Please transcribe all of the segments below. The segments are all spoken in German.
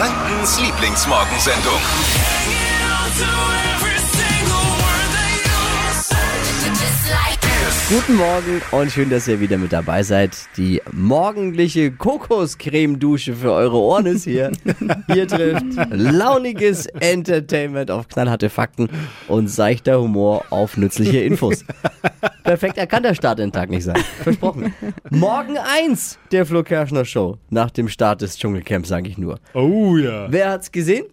Frankens Lieblingsmorgensendung. Guten Morgen und schön, dass ihr wieder mit dabei seid. Die morgendliche Kokoscreme-Dusche für eure Ohren ist hier. Hier trifft launiges Entertainment auf knallharte Fakten und seichter Humor auf nützliche Infos. Perfekt, er kann der Start den Tag nicht sein. Versprochen. Morgen eins der Flo Kerschner Show. Nach dem Start des Dschungelcamps, sage ich nur. Oh ja. Wer hat's gesehen?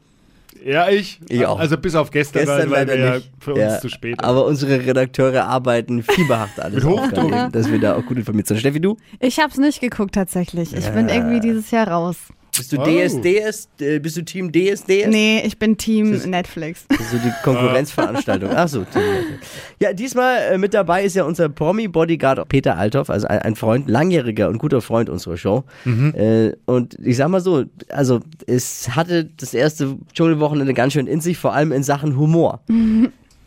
Ja, ich. Ich auch. Also bis auf gestern, Gestern weil leider wir ja nicht. für uns Ja, zu spät. Aber unsere Redakteure arbeiten fieberhacht alles Mit Hochdruck. dass wir da auch gut informiert sind. Steffi, du? Ich habe es nicht geguckt tatsächlich. Ich bin irgendwie dieses Jahr raus. Bist du Oh. DSDS? Äh, bist du Team DSDS? Nee, ich bin Team Das ist- Netflix. Das ist so die Konkurrenzveranstaltung. Ach so. Team DSDS. Ja, diesmal äh, mit dabei ist ja unser Promi-Bodyguard Peter Althoff, also ein, ein Freund, langjähriger und guter Freund unserer Show. Äh, und ich sag mal so, also es hatte das erste Dschungelwochenende ganz schön in sich, vor allem in Sachen Humor.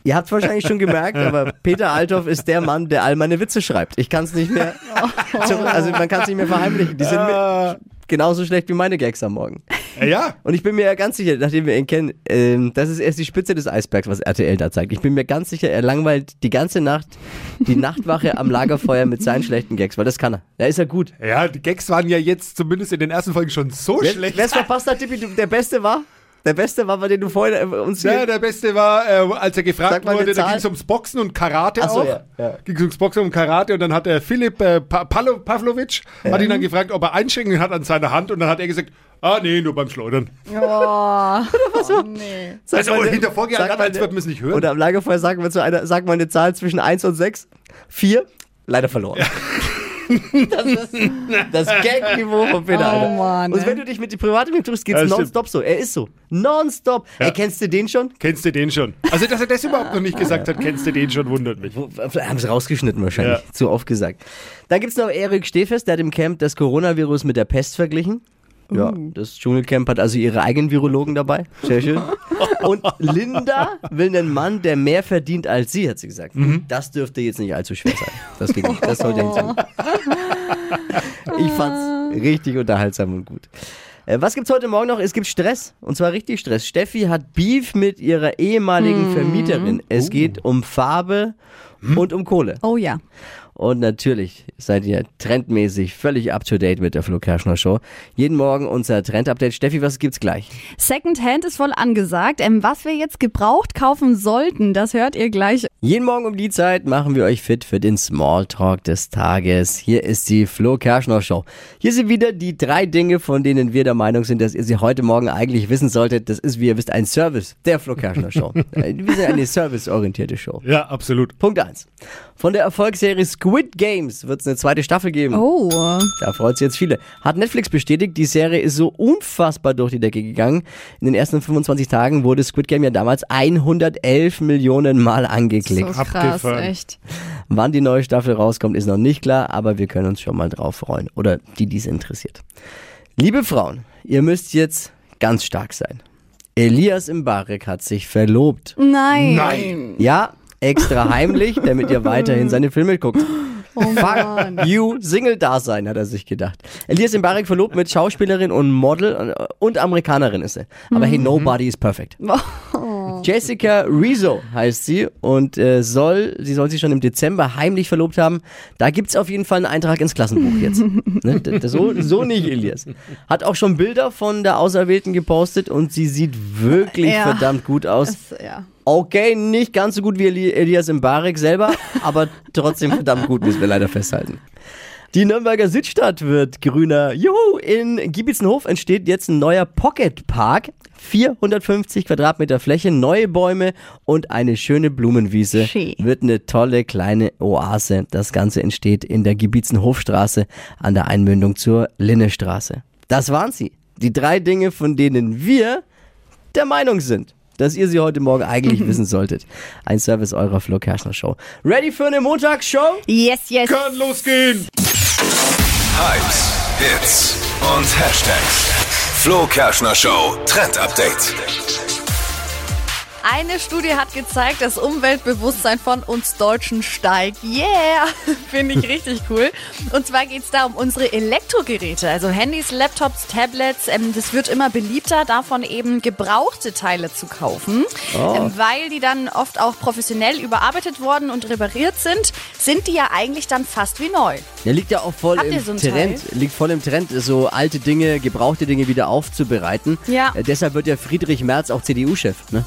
Ihr habt es wahrscheinlich schon gemerkt, aber Peter Althoff ist der Mann, der all meine Witze schreibt. Ich kann es nicht mehr, zurück- also man kann es nicht mehr verheimlichen. Die sind Ah. mit, genauso schlecht wie meine Gags am Morgen. Äh, ja, Und ich bin mir ja ganz sicher, nachdem wir ihn kennen, ähm, das ist erst die Spitze des Eisbergs, was RTL da zeigt. Ich bin mir ganz sicher, er langweilt die ganze Nacht die Nachtwache am Lagerfeuer mit seinen schlechten Gags, weil das kann er. Da ist er gut. ja, die Gags waren ja jetzt zumindest in den ersten Folgen schon so Wer schlecht. es verpasst hat, Tippi, der Beste war? Der Beste war, bei dem du vorhin äh, uns Ja, hier... der Beste war, äh, als er gefragt wurde, da ging es ums Boxen und Karate Ach so, auch. ja, ja. Ging es ums Boxen und Karate und dann hat der Philipp äh, pa Palo Pavlovic hat ihn dann gefragt, ob er Einschränkungen hat an seiner Hand und dann hat er gesagt, ah nee, nur beim Schleudern. Oh, oh nee. Sag Also mal hinter vorgehaltener sag mal Hand, als würden wir es nicht hören. Oder am Lagerfeuer sagen wir zu einer, sag mal eine Zahl zwischen 1 und 6. 4. Leider verloren. Das ist das Gag-Niveau von Peter. Oh. Mann, Und ey. wenn du dich mit die Private mit triffst, geht's Ja, stimmt. nonstop so. Er ist so. Nonstop. Erkennst du den schon? Kennst du den schon? Also, dass er das überhaupt noch nicht gesagt hat, kennst du den schon, wundert mich. Vielleicht haben sie rausgeschnitten wahrscheinlich. Ja. Zu oft gesagt. Dann gibt's noch Erik Stehfest, der hat im Camp das Coronavirus mit der Pest verglichen. Ja, das Dschungelcamp hat also ihre eigenen Virologen dabei. Sehr schön. Und Linda will einen Mann, der mehr verdient als sie, hat sie gesagt. Das dürfte jetzt nicht allzu schwer sein. Das geht nicht. Das sollte nicht sein. Ich fand's richtig unterhaltsam und gut. Äh, Was gibt's heute Morgen noch? Es gibt Stress. Und zwar richtig Stress. Steffi hat Beef mit ihrer ehemaligen Vermieterin. Es geht um Farbe und um Kohle. Oh ja. Und natürlich seid ihr trendmäßig völlig up to date mit der Flo Kerschner Show. Jeden Morgen unser Trend-Update. Steffi, was gibt's gleich? Secondhand ist voll angesagt. Ähm, was wir jetzt gebraucht kaufen sollten, das hört ihr gleich. Jeden Morgen um die Zeit machen wir euch fit für den Smalltalk des Tages. Hier ist die Flo Kerschner Show. Hier sind wieder die drei Dinge, von denen wir der Meinung sind, dass ihr sie heute Morgen eigentlich wissen solltet. Das ist, wie ihr wisst, ein Service der Flo Kerschner Show. Wir sind eine serviceorientierte Show. Ja, absolut. Punkt eins. Von der Erfolgsserie Squid Games wird es eine zweite Staffel geben. Oh. Da freut sich jetzt viele. Hat Netflix bestätigt, die Serie ist so unfassbar durch die Decke gegangen. In den ersten 25 Tagen wurde Squid Game ja damals 111 Millionen Mal So angeklickt. krass, Abgefahren. echt. Wann die neue Staffel rauskommt, ist noch nicht klar, aber wir können uns schon mal drauf freuen. Oder die, die es interessiert. Liebe Frauen, ihr müsst jetzt ganz stark sein. Elias Mbarek hat sich verlobt. Nein. Nein. Ja, extra heimlich, damit ihr weiterhin seine Filme guckt. Oh. Fuck you, Single-Dasein, hat er sich gedacht. Elias Mbarek verlobt mit Schauspielerin und Model und, und Amerikanerin ist sie. Aber hey, nobody is perfect. Jessica Rizzo heißt sie und äh, soll, sie soll sich schon im Dezember heimlich verlobt haben. Da gibt's auf jeden Fall einen Eintrag ins Klassenbuch jetzt. ne? so, so nicht, Elias. Hat auch schon Bilder von der Auserwählten gepostet und sie sieht wirklich Ja. verdammt gut aus. Das, ja. Okay, nicht ganz so gut wie Eli Elias Mbarek selber, aber trotzdem verdammt gut, müssen wir leider festhalten. Die Nürnberger Südstadt wird grüner. Juhu! In Giebitzenhof entsteht jetzt ein neuer Pocket Park. 450 Quadratmeter Fläche, neue Bäume und eine schöne Blumenwiese. Schön. Wird eine tolle kleine Oase. Das Ganze entsteht in der Giebitzenhofstraße an der Einmündung zur Linnestraße. Das waren sie. Die drei Dinge, von denen wir der Meinung sind, dass ihr sie heute Morgen eigentlich wissen solltet. Ein Service eurer Flo Kerschner Show. Ready für eine Montagsshow? Yes, yes. Kann losgehen. Hypes, Hits und Hashtags. Flo Kerschner Show Trend Update. Eine Studie hat gezeigt, das Umweltbewusstsein von uns Deutschen steigt. Yeah! Finde ich richtig cool. Und zwar geht es da um unsere Elektrogeräte, also Handys, Laptops, Tablets. Ähm, das wird immer beliebter, davon eben gebrauchte Teile zu kaufen. Ähm, weil die dann oft auch professionell überarbeitet worden und repariert sind, sind die ja eigentlich dann fast wie neu. Der liegt ja auch voll Habt im so Trend, liegt voll im Trend, so alte Dinge, gebrauchte Dinge wieder aufzubereiten. Ja. Äh, deshalb wird ja Friedrich Merz auch CDU-Chef. Ne?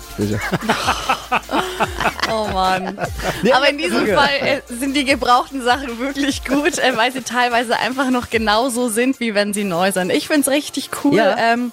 Oh Mann. Ja, Aber in diesem. Fall äh, sind die gebrauchten Sachen wirklich gut, äh, weil sie teilweise einfach noch genauso sind, wie wenn sie neu sind. Ich finde es richtig cool. Ja. Ähm,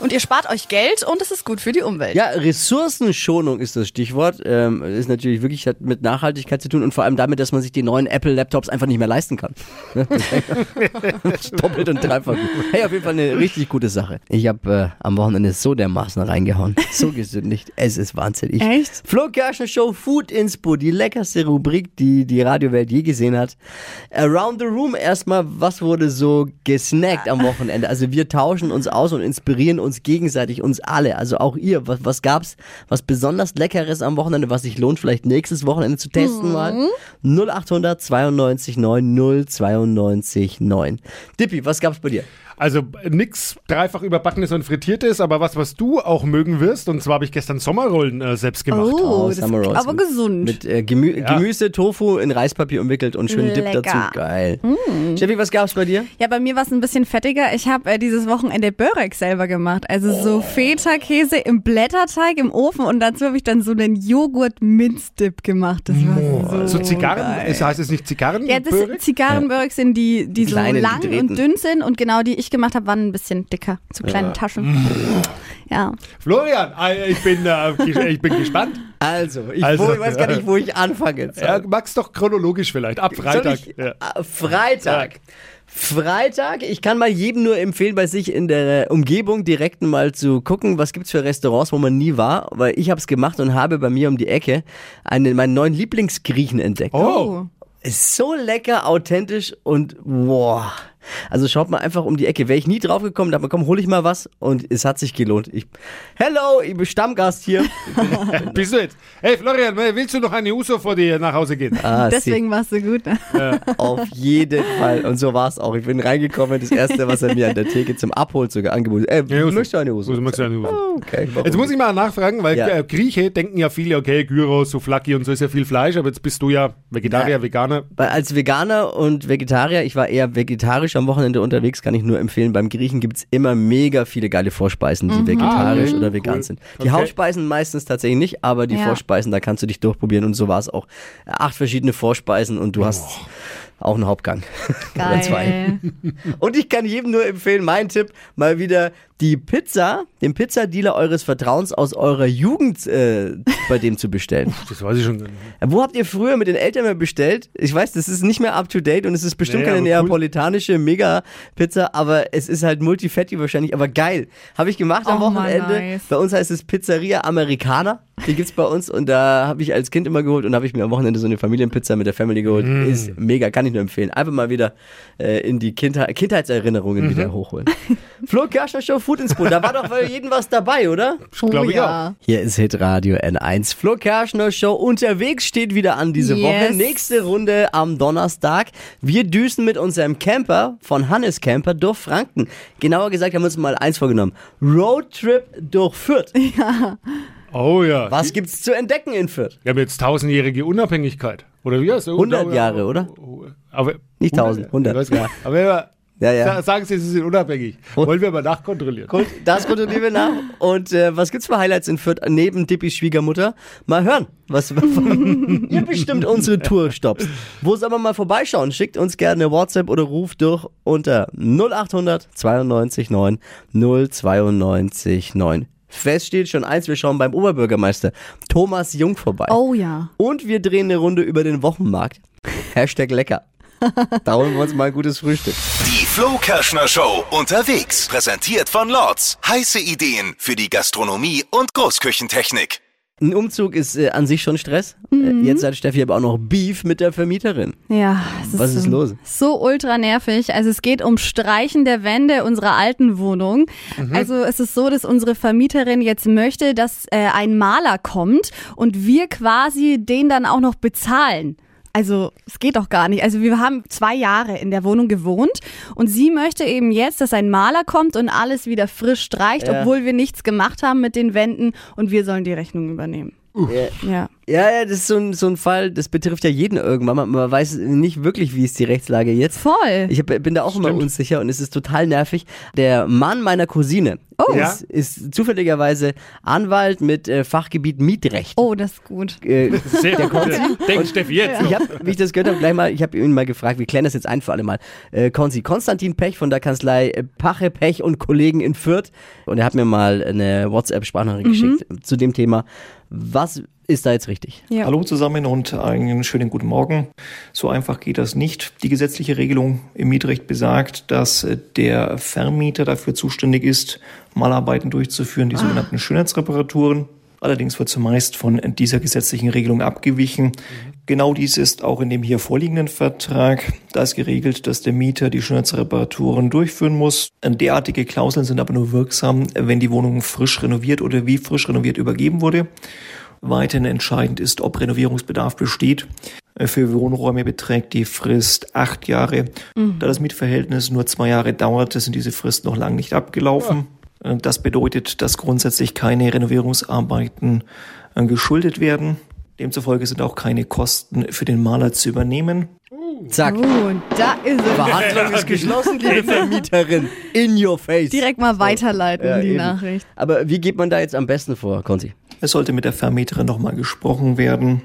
und ihr spart euch Geld und es ist gut für die Umwelt. Ja, Ressourcenschonung ist das Stichwort. Ähm, ist natürlich wirklich hat mit Nachhaltigkeit zu tun und vor allem damit, dass man sich die neuen Apple-Laptops einfach nicht mehr leisten kann. Doppelt und dreifach. Hey, auf jeden Fall eine richtig gute Sache. Ich habe äh, am Wochenende so dermaßen reingehauen. So gesündigt. Es ist wahnsinnig. Echt? Flo Kerschner Show Food Inspo, die leckerste Rubrik, die die Radiowelt je gesehen hat. Around the Room erstmal, was wurde so gesnackt am Wochenende? Also wir tauschen uns aus und inspirieren uns gegenseitig, uns alle. Also auch ihr. Was, was gab's, was besonders Leckeres am Wochenende, was sich lohnt, vielleicht nächstes Wochenende zu testen mal? 0800 92 9 092 9. Dippi, was gab's bei dir? Also nix dreifach überbackenes und frittiertes, aber was, was du auch mögen wirst. Und zwar habe ich gestern Sommerrollen äh, selbst gemacht. Oh, Oh, das Summer Rolls klingt aber mit- gesund. Mit äh, Gemü Ja. Gemüse, Tofu in Reispapier umwickelt und schön Dip Lecker. dazu. Geil. Steffi, was gab's bei dir? ja, bei mir war es ein bisschen fettiger. Ich habe äh, dieses Wochenende Börek selber gemacht. Also so Feta-Käse im Blätterteig im Ofen und dazu habe ich dann so einen Joghurt-Minzdip gemacht. Das war so, So Zigarren, geil. es heißt es nicht Zigarren? Ja, das Börek? Zigarrenbörek sind die, die so lang und dünn sind und genau die ich gemacht habe, waren ein bisschen dicker, zu kleinen Taschen. Ja. Florian, äh, ich bin, äh, ges- ich bin gespannt. Also, ich, Also, wo, ich weiß gar nicht, wo ich anfange. Ja, magst doch chronologisch vielleicht, ab Freitag. Ich, Ja. Ah, Freitag. Freitag, ich kann mal jedem nur empfehlen, bei sich in der Umgebung direkt mal zu gucken, was gibt's für Restaurants, wo man nie war, weil ich habe es gemacht und habe bei mir um die Ecke einen, meinen neuen Lieblingsgriechen entdeckt. Oh, Ist so lecker, authentisch und boah. Also schaut mal einfach um die Ecke. Wäre ich nie drauf gekommen, dachte mir, komm, hol ich mal was und es hat sich gelohnt. Ich, hello, ich bin Stammgast hier. bist du jetzt? Hey Florian, willst du noch eine Uso vor dir nach Hause gehen? Ah, Deswegen warst du gut. Ne? Auf jeden Fall. Und so war es auch. Ich bin reingekommen, das erste, was er mir an der Theke zum Abholen sogar angeboten hat. Äh, Ja, Uso. möchtest du eine? Uso, möchtest du eine Uso? Okay, warum Jetzt muss ich mal nachfragen, weil Ja. äh, Grieche denken ja viele, okay, Gyros, Souflaki und so ist ja viel Fleisch, aber jetzt bist du ja Vegetarier, Ja. Veganer. Weil als Veganer und Vegetarier, ich war eher vegetarisch am Wochenende unterwegs, kann ich nur empfehlen. Beim Griechen gibt's immer mega viele geile Vorspeisen, die vegetarisch Ah, oder vegan cool. sind. Die Okay. Hauptspeisen meistens tatsächlich nicht, aber die Ja. Vorspeisen, da kannst du dich durchprobieren und so war es auch. Acht verschiedene Vorspeisen und du hast auch einen Hauptgang. Oder zwei. Geil. Und ich kann jedem nur empfehlen, mein Tipp, mal wieder die Pizza, den Pizzadealer eures Vertrauens aus eurer Jugend äh, bei dem zu bestellen. Das weiß ich schon. Wo habt ihr früher mit den Eltern mal bestellt? Ich weiß, das ist nicht mehr up to date und es ist bestimmt Nee, keine aber cool. neapolitanische Mega-Pizza, aber es ist halt Multifetti wahrscheinlich, aber geil. Habe ich gemacht am Oh, Wochenende. nice. Bei uns heißt es Pizzeria Americana. Die gibt's bei uns und da habe ich als Kind immer geholt und habe ich mir am Wochenende so eine Familienpizza mit der Family geholt. Mm. Ist mega, kann ich nur empfehlen. Einfach mal wieder äh, in die Kindheit, Kindheitserinnerungen Mhm. wieder hochholen. Flo Kerschner Show Food Inspo, da war doch für jeden was dabei, oder? Oh glaub ich ja. Hier ist Hitradio N1. Flo Kerschner Show unterwegs steht wieder an diese Yes. Woche. Nächste Runde am Donnerstag. Wir düsen mit unserem Camper von Hannes Camper durch Franken. Genauer gesagt haben wir uns mal eins vorgenommen. Roadtrip durch Fürth. Oh ja. Was gibt's zu entdecken in Fürth? Wir haben jetzt tausendjährige Unabhängigkeit. Oder wie heißt es? 100 Jahre, oder? Aber, Nicht 1000, 100. Ich weiß gar nicht. Aber ja, Ja, ja. sa- sagen Sie, Sie sind unabhängig. Wollen wir mal nachkontrollieren. Gut, das kontrollieren wir nach. Und äh, was gibt's für Highlights in Fürth neben Dippis Schwiegermutter? Mal hören, was ihr bestimmt unsere Tour stoppt. Wo soll man mal vorbeischauen? Schickt uns gerne eine WhatsApp oder ruft durch unter 0800 92 9 092 9. Fest steht schon eins, wir schauen beim Oberbürgermeister Thomas Jung vorbei. Oh ja. Und wir drehen eine Runde über den Wochenmarkt. Hashtag lecker. Da holen wir uns mal ein gutes Frühstück. Flo Kerschner Show unterwegs. Präsentiert von Lords. Heiße Ideen für die Gastronomie und Großküchentechnik. Ein Umzug ist äh, an sich schon Stress. Äh, jetzt hat Steffi aber auch noch Beef mit der Vermieterin. Ja, es Was ist so, los? So ultra nervig. Also es geht um Streichen der Wände unserer alten Wohnung. Also es ist so, dass unsere Vermieterin jetzt möchte, dass äh, ein Maler kommt und wir quasi den dann auch noch bezahlen. Also es geht doch gar nicht. Also wir haben zwei Jahre in der Wohnung gewohnt und sie möchte eben jetzt, dass ein Maler kommt und alles wieder frisch streicht, Ja. obwohl wir nichts gemacht haben mit den Wänden und wir sollen die Rechnung übernehmen. Ja. Ja. Ja, das ist so ein, so ein Fall, das betrifft ja jeden irgendwann. Man, man weiß nicht wirklich, wie ist die Rechtslage jetzt. Voll. Ich hab, bin da auch immer unsicher und es ist total nervig. Der Mann meiner Cousine Oh. ist, ist zufälligerweise Anwalt mit äh, Fachgebiet Mietrecht. Oh, das ist gut. Äh, Sehr gut. Denkt Steffi jetzt. ich habe, wie ich das gehört habe, gleich mal, ich habe ihn mal gefragt, wir klären das jetzt ein für alle Mal. Äh, Konzi, Konstantin Pech von der Kanzlei äh, Pache, Pech und Kollegen in Fürth. Und er hat mir mal eine WhatsApp-Sprachnachricht geschickt zu dem Thema. Was ist da jetzt richtig? Ja. Hallo zusammen und einen schönen guten Morgen. So einfach geht das nicht. Die gesetzliche Regelung im Mietrecht besagt, dass äh, der Vermieter dafür zuständig ist, Malarbeiten durchzuführen, die sogenannten Schönheitsreparaturen. Allerdings wird zumeist von dieser gesetzlichen Regelung abgewichen. Genau dies ist auch in dem hier vorliegenden Vertrag. Da ist geregelt, dass der Mieter die Schönheitsreparaturen durchführen muss. Derartige Klauseln sind aber nur wirksam, wenn die Wohnung frisch renoviert oder wie frisch renoviert übergeben wurde. Weiterhin entscheidend ist, ob Renovierungsbedarf besteht. Für Wohnräume beträgt die Frist acht Jahre. Da das Mietverhältnis nur zwei Jahre dauerte, sind diese Fristen noch lange nicht abgelaufen. Das bedeutet, dass grundsätzlich keine Renovierungsarbeiten äh, geschuldet werden. Demzufolge sind auch keine Kosten für den Maler zu übernehmen. Zack. Oh, da ist es. Verhandlung ist geschlossen, liebe Vermieterin. In your face. Direkt mal weiterleiten, Ja, die eben. Nachricht. Aber wie geht man da jetzt am besten vor, Konzi? Es sollte mit der Vermieterin nochmal gesprochen werden.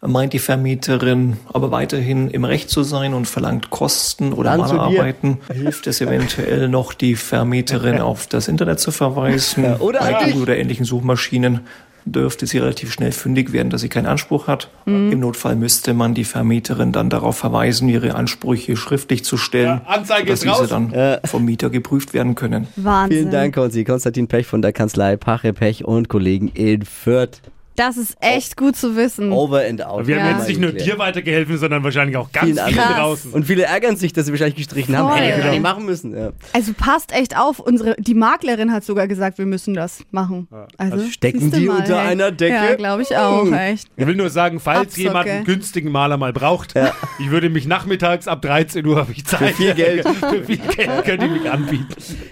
Meint die Vermieterin aber weiterhin im Recht zu sein und verlangt Kosten oder. Malerarbeiten, hilft es eventuell noch, die Vermieterin auf das Internet zu verweisen. oder Bei Google oder ähnlichen Suchmaschinen dürfte sie relativ schnell fündig werden, dass sie keinen Anspruch hat. Mhm. Im Notfall müsste man die Vermieterin dann darauf verweisen, ihre Ansprüche schriftlich zu stellen, Ja, Anzeige dass ist raus. diese dann vom Mieter geprüft werden können. Wahnsinn. Vielen Dank, Konzi. Konstantin Pech von der Kanzlei Pache, Pech und Kollegen in Fürth. Das ist echt gut zu wissen. Over and out. Wir haben Ja. jetzt nicht nur dir weitergeholfen, sondern wahrscheinlich auch ganz Vielen viele anderen. draußen. Und viele ärgern sich, dass sie wahrscheinlich gestrichen haben. Voll. Hätte ich Ja. nicht machen müssen. Ja. Also passt echt auf. Unsere, die Maklerin hat sogar gesagt, wir müssen das machen. Also, Also stecken die mal, unter hey. einer Decke? Ja, glaube ich auch, Hm. echt. Ich will nur sagen, falls Abzocke. jemand einen günstigen Maler mal braucht, ich würde mich nachmittags ab 13 Uhr habe ich Zeit. Für viel Geld. Für viel Geld könnt ihr mich anbieten.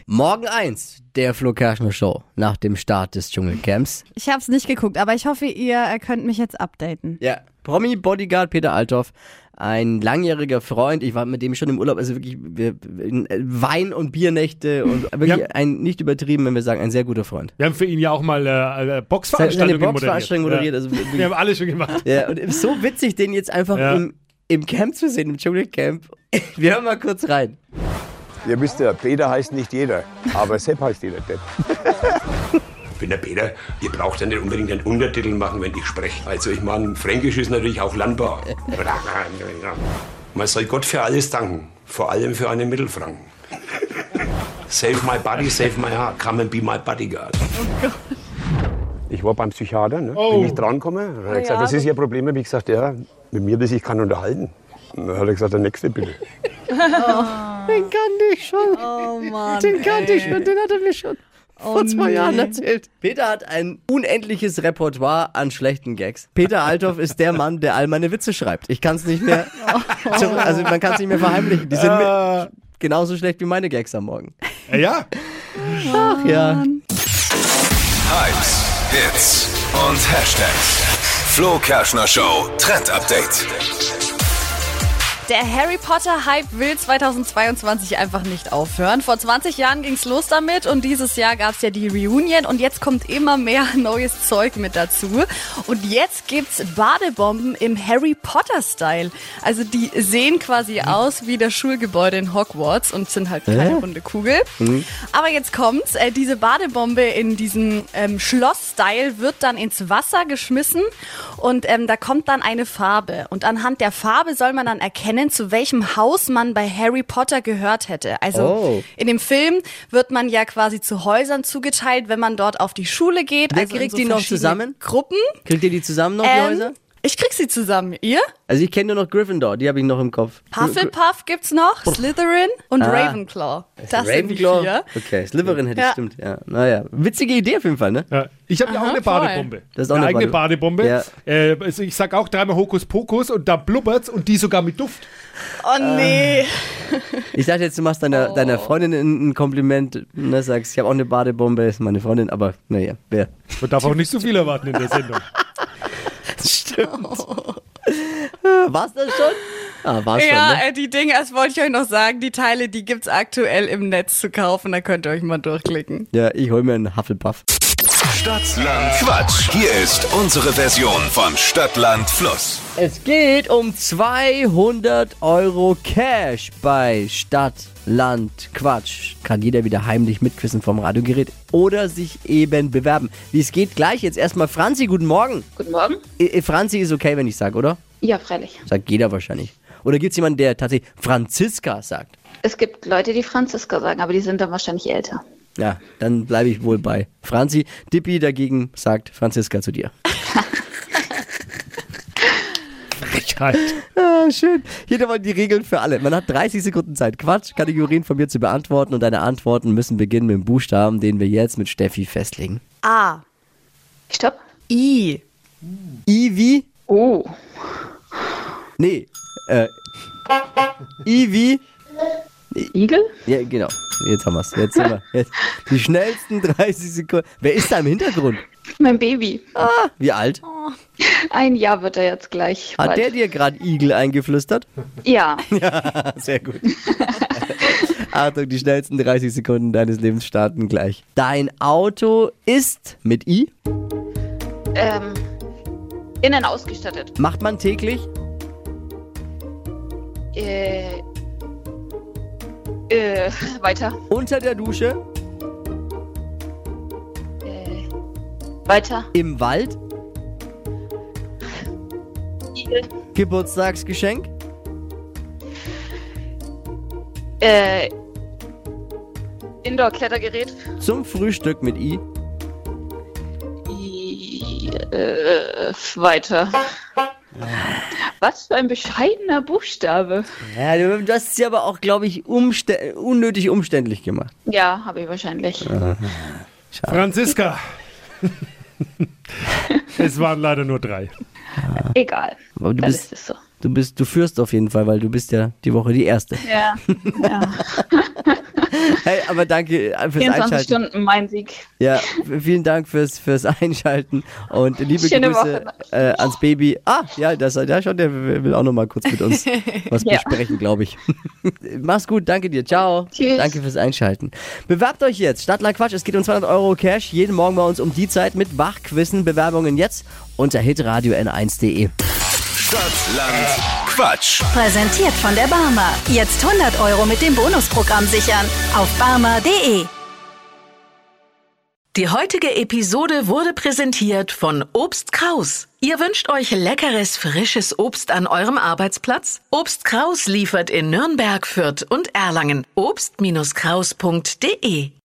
Morgen eins der Flo Kerschner Show nach dem Start des Dschungelcamps. Ich habe es nicht geguckt, aber ich hoffe, ihr äh, könnt mich jetzt updaten. Ja. Promi Bodyguard Peter Althoff, ein langjähriger Freund. Ich war mit dem schon im Urlaub, also wirklich wir, äh, Wein- und Biernächte und wirklich Ja. ein, nicht übertrieben, wenn wir sagen, ein sehr guter Freund. Wir haben für ihn ja auch mal äh, äh, Boxveranstaltungen Boxveranstaltung moderiert. Ja. Also wirklich, Wir haben alles schon gemacht. ja, und so witzig, den jetzt einfach Ja. im, im Camp zu sehen, im Dschungelcamp. Wir hören mal kurz rein. Ihr wisst ja, Peter heißt nicht jeder, aber Sepp heißt jeder Depp. Ich bin der Peter, ihr braucht ja nicht unbedingt einen Untertitel machen, wenn ich spreche. Also ich meine, Fränkisch ist natürlich auch landbar. Man soll Gott für alles danken, vor allem für einen Mittelfranken. Save my body, save my heart, come and be my bodyguard. Ich war beim Psychiater, ne? Oh. bin ich drangekommen. Dann hat er gesagt, was ist Ihr Problem? Hab ich gesagt, ja, mit mir, das ich kann unterhalten. Und dann hat er gesagt, der nächste bitte. Den kannte ich schon. Oh Mann. Den kannte ich schon, den hat er mir schon vor zwei nee. Jahren erzählt. Peter hat ein unendliches Repertoire an schlechten Gags. Peter Althoff ist der Mann, der all meine Witze schreibt. Ich kann es nicht mehr, zum, also man kann es nicht mehr verheimlichen. Die sind mit, genauso schlecht wie meine Gags am Morgen. Äh, Ja, Ach ja. Hypes, Hits und Hashtags. Flo Kerschner Show Trend Update. Der Harry Potter Hype will 2022 einfach nicht aufhören. Vor 20 Jahren ging's los damit und dieses Jahr gab's ja die Reunion und jetzt kommt immer mehr neues Zeug mit dazu. Und jetzt gibt's Badebomben im Harry Potter Style. Also die sehen quasi aus wie das Schulgebäude in Hogwarts und sind halt keine runde Kugel. Aber jetzt kommt's, äh, diese Badebombe in diesem ähm, Schloss-Style wird dann ins Wasser geschmissen und ähm, da kommt dann eine Farbe. Und anhand der Farbe soll man dann erkennen, nennen, zu welchem Haus man bei Harry Potter gehört hätte. Also Oh. in dem Film wird man ja quasi zu Häusern zugeteilt, wenn man dort auf die Schule geht. Also kriegt so die noch zusammen? Gruppen. Kriegt ihr die zusammen noch, die Ähm, Häuser? Ich krieg sie zusammen. Ihr? Also ich kenne nur noch Gryffindor, die habe ich noch im Kopf. Hufflepuff gibt's noch, Slytherin und Ah. Ravenclaw. Das sind die Ravenclaw. vier. Okay, Slytherin hätte ich, Ja. stimmt. Ja, naja, witzige Idee auf jeden Fall, ne? Ja, ich habe ja auch eine voll. Badebombe. Das ist auch eine, eine eigene Bade- Badebombe. Ja. Äh, also ich sag auch dreimal Hokuspokus und da blubbert's und die sogar mit Duft. Oh nee. Ich dachte jetzt, du machst deiner, Oh. deiner Freundin ein, Kompliment, ne, sagst, ich habe auch eine Badebombe, ist meine Freundin, aber naja, wer? Man darf auch nicht zu viel erwarten in der Sendung. Stimmt. War's das schon? Ah, war's Ja, schon, ne? äh, die Dinge, das wollte ich euch noch sagen, die Teile, die gibt's aktuell im Netz zu kaufen, da könnt ihr euch mal durchklicken. Ja, ich hol mir einen Hufflepuff. Stadtland Quatsch. Hier ist unsere Version von Stadtland Fluss. Es geht um 200 Euro Cash bei Stadt, Land, Quatsch. Kann jeder wieder heimlich mitquissen vom Radiogerät oder sich eben bewerben. Wie es geht gleich jetzt erstmal Franzi, guten Morgen. Guten Morgen. Äh, Franzi ist okay, wenn ich sage, oder? Ja, freilich. Sagt jeder wahrscheinlich. Oder gibt es jemanden, der tatsächlich Franziska sagt? Es gibt Leute, die Franziska sagen, aber die sind dann wahrscheinlich älter. Ja, dann bleibe ich wohl bei Franzi. Dippi dagegen sagt Franziska zu dir. Frechheit. Ah, schön. Hier nochmal die Regeln für alle. Man hat 30 Sekunden Zeit, Quatsch-Kategorien von mir zu beantworten und deine Antworten müssen beginnen mit dem Buchstaben, den wir jetzt mit Steffi festlegen. A. Stopp. I. I wie? Oh. Nee. Äh, I wie? Igel? Ja, genau. Jetzt haben wir's. Jetzt sind wir. Jetzt. Die schnellsten 30 Sekunden. Wer ist da im Hintergrund? Mein Baby. Wie alt? Ein Jahr wird er jetzt gleich. Hat bald. der dir gerade Igel eingeflüstert? Ja. Sehr gut. Achtung, die schnellsten 30 Sekunden deines Lebens starten gleich. Dein Auto ist mit I? ähm, innen ausgestattet. Macht man täglich? Äh, äh, weiter. Unter der Dusche? Äh, weiter. Im Wald? Igel. Geburtstagsgeschenk? Äh, Indoor-Klettergerät. Zum Frühstück mit I? I, äh, weiter. Was für ein bescheidener Buchstabe. Ja, du, du hast sie aber auch, glaube ich, umstä unnötig umständlich gemacht. Ja, habe ich wahrscheinlich. Franziska. es waren leider nur drei. Egal. Aber du bist, ist es so. du bist, du führst auf jeden Fall, weil du bist ja die Woche die Erste. Ja. ja. Hey, aber danke äh, fürs 24 Einschalten. Stunden mein Sieg. Ja, vielen Dank fürs, fürs Einschalten und liebe Schöne Grüße äh, ans Baby. Ah, ja, das, ja schon, der will auch noch mal kurz mit uns was Ja. besprechen, glaube ich. Mach's gut, danke dir, ciao. Tschüss. Danke fürs Einschalten. Bewerbt euch jetzt, Stadtland Quatsch, es geht um 200 Euro Cash, jeden Morgen bei uns um die Zeit mit Wachquissen, Bewerbungen jetzt unter hitradio n1.de. Stadtland Quatsch. Präsentiert von der Barmer. Jetzt 100 Euro mit dem Bonusprogramm sichern. Auf barmer.de. Die heutige Episode wurde präsentiert von Obst Kraus. Ihr wünscht euch leckeres, frisches Obst an eurem Arbeitsplatz? Obst Kraus liefert in Nürnberg, Fürth und Erlangen. Obst-Kraus.de